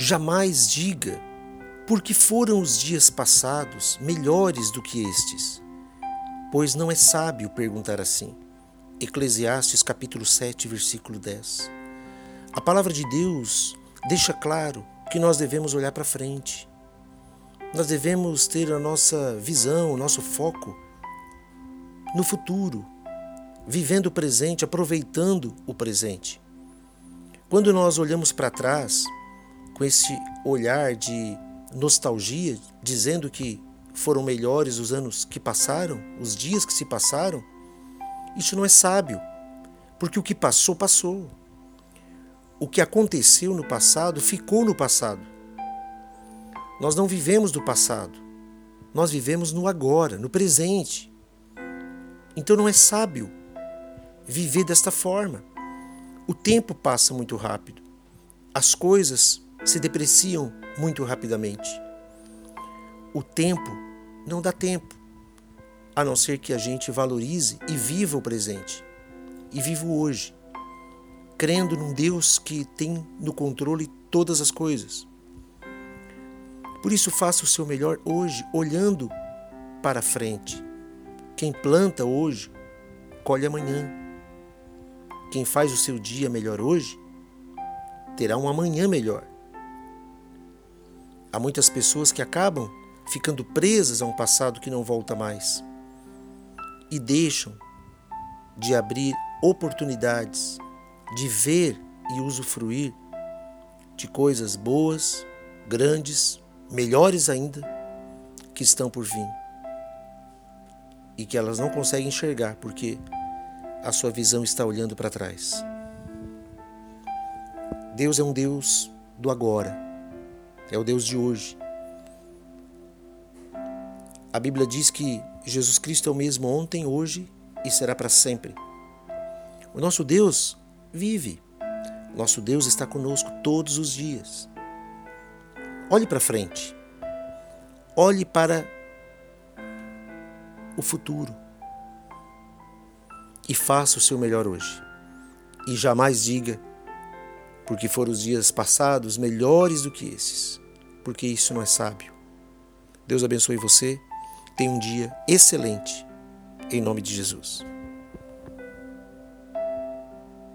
Jamais diga, porque foram os dias passados melhores do que estes, pois não é sábio perguntar assim. Eclesiastes capítulo 7, versículo 10. A palavra de Deus deixa claro que nós devemos olhar para frente. Nós devemos ter a nossa visão, o nosso foco no futuro, vivendo o presente, aproveitando o presente. Quando nós olhamos para trás, com esse olhar de nostalgia, dizendo que foram melhores os anos que passaram, os dias que se passaram, isso não é sábio, porque o que passou, passou. O que aconteceu no passado ficou no passado. Nós não vivemos do passado, nós vivemos no agora, no presente. Então não é sábio viver desta forma. O tempo passa muito rápido. As coisas se depreciam muito rapidamente. O tempo não dá tempo, a não ser que a gente valorize e viva o presente. E vivo hoje, crendo num Deus que tem no controle todas as coisas. Por isso, faça o seu melhor hoje, olhando para frente, quem planta hoje, colhe amanhã. Quem faz o seu dia melhor hoje, terá um amanhã melhor. Há muitas pessoas que acabam ficando presas a um passado que não volta mais e deixam de abrir oportunidades, de ver e usufruir de coisas boas, grandes, melhores ainda, que estão por vir e que elas não conseguem enxergar porque a sua visão está olhando para trás. Deus é um Deus do agora, é o Deus de hoje. A Bíblia diz que Jesus Cristo é o mesmo ontem, hoje e será para sempre. O nosso Deus vive. Nosso Deus está conosco todos os dias. Olhe para frente. Olhe para o futuro. E faça o seu melhor hoje. E jamais diga, porque foram os dias passados melhores do que esses, porque isso não é sábio. Deus abençoe você. Tenha um dia excelente, em nome de Jesus.